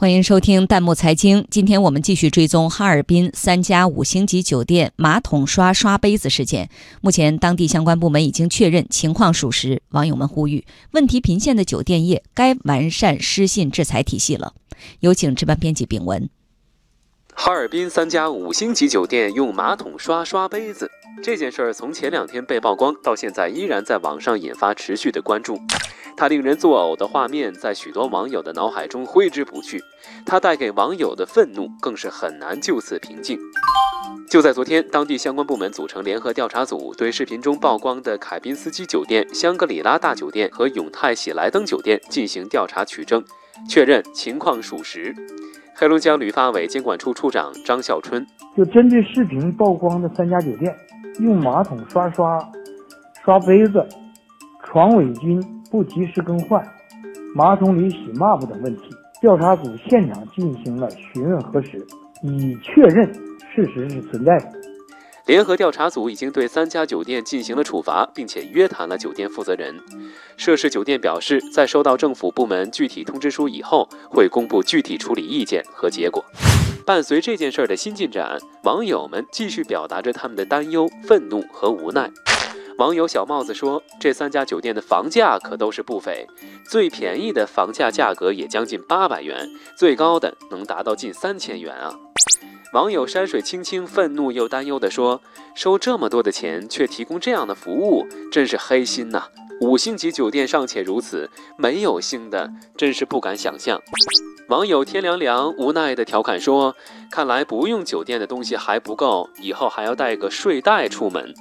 欢迎收听弹幕财经。今天我们继续追踪哈尔滨三家五星级酒店马桶刷刷杯子事件。目前，当地相关部门已经确认情况属实。网友们呼吁，问题频现的酒店业该完善失信制裁体系了。有请值班编辑丙文。哈尔滨三家五星级酒店用马桶刷刷杯子这件事儿，从前两天被曝光到现在，依然在网上引发持续的关注。他令人作呕的画面在许多网友的脑海中挥之不去，他带给网友的愤怒更是很难就此平静。就在昨天，当地相关部门组成联合调查组，对视频中曝光的凯宾斯基酒店、香格里拉大酒店和永泰喜来登酒店进行调查取证，确认情况属实。黑龙江旅发委监管处处长张孝春就针对视频曝光的三家酒店用马桶刷刷、刷杯子、床围巾。不及时更换，马桶里洗抹布等问题，调查组现场进行了询问核实，已确认事实是存在的。联合调查组已经对三家酒店进行了处罚，并且约谈了酒店负责人。涉事酒店表示，在收到政府部门具体通知书以后，会公布具体处理意见和结果。伴随这件事儿的新进展，网友们继续表达着他们的担忧、愤怒和无奈。网友小帽子说：“这三家酒店的房价可都是不菲，最便宜的房价价格也将近八百元，最高的能达到近三千元啊！”网友山水青青愤怒又担忧地说：“收这么多的钱却提供这样的服务，真是黑心呐！五星级酒店尚且如此，没有星的真是不敢想象。”网友天凉凉无奈地调侃说：“看来不用酒店的东西还不够，以后还要带个睡袋出门。”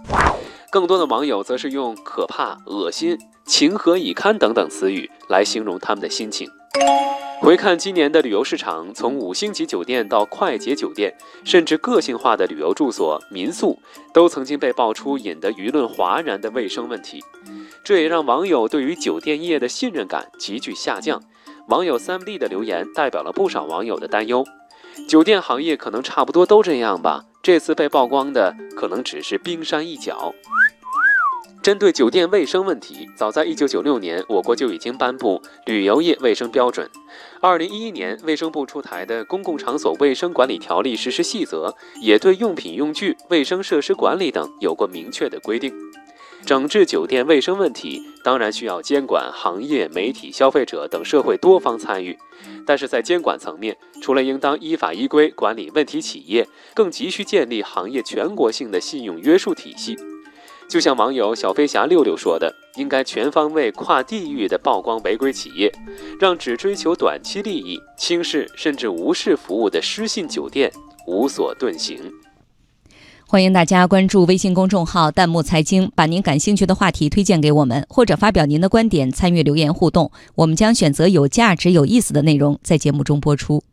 更多的网友则是用可怕、恶心、情何以堪等等词语来形容他们的心情。回看今年的旅游市场，从五星级酒店到快捷酒店，甚至个性化的旅游住所、民宿，都曾经被爆出引得舆论哗然的卫生问题。这也让网友对于酒店业的信任感急剧下降。网友三 D 的留言代表了不少网友的担忧：酒店行业可能差不多都这样吧。这次被曝光的可能只是冰山一角。针对酒店卫生问题，早在1996年，我国就已经颁布《旅游业卫生标准》。2011年，卫生部出台的《公共场所卫生管理条例实施细则》也对用品用具、卫生设施管理等有过明确的规定。整治酒店卫生问题，当然需要监管、行业、媒体、消费者等社会多方参与。但是在监管层面，除了应当依法依规管理问题企业，更急需建立行业全国性的信用约束体系。就像网友小飞侠六六说的，应该全方位、跨地域的曝光违规企业，让只追求短期利益、轻视甚至无视服务的失信酒店无所遁形。欢迎大家关注微信公众号“弹幕财经”，把您感兴趣的话题推荐给我们，或者发表您的观点，参与留言互动。我们将选择有价值、有意思的内容在节目中播出。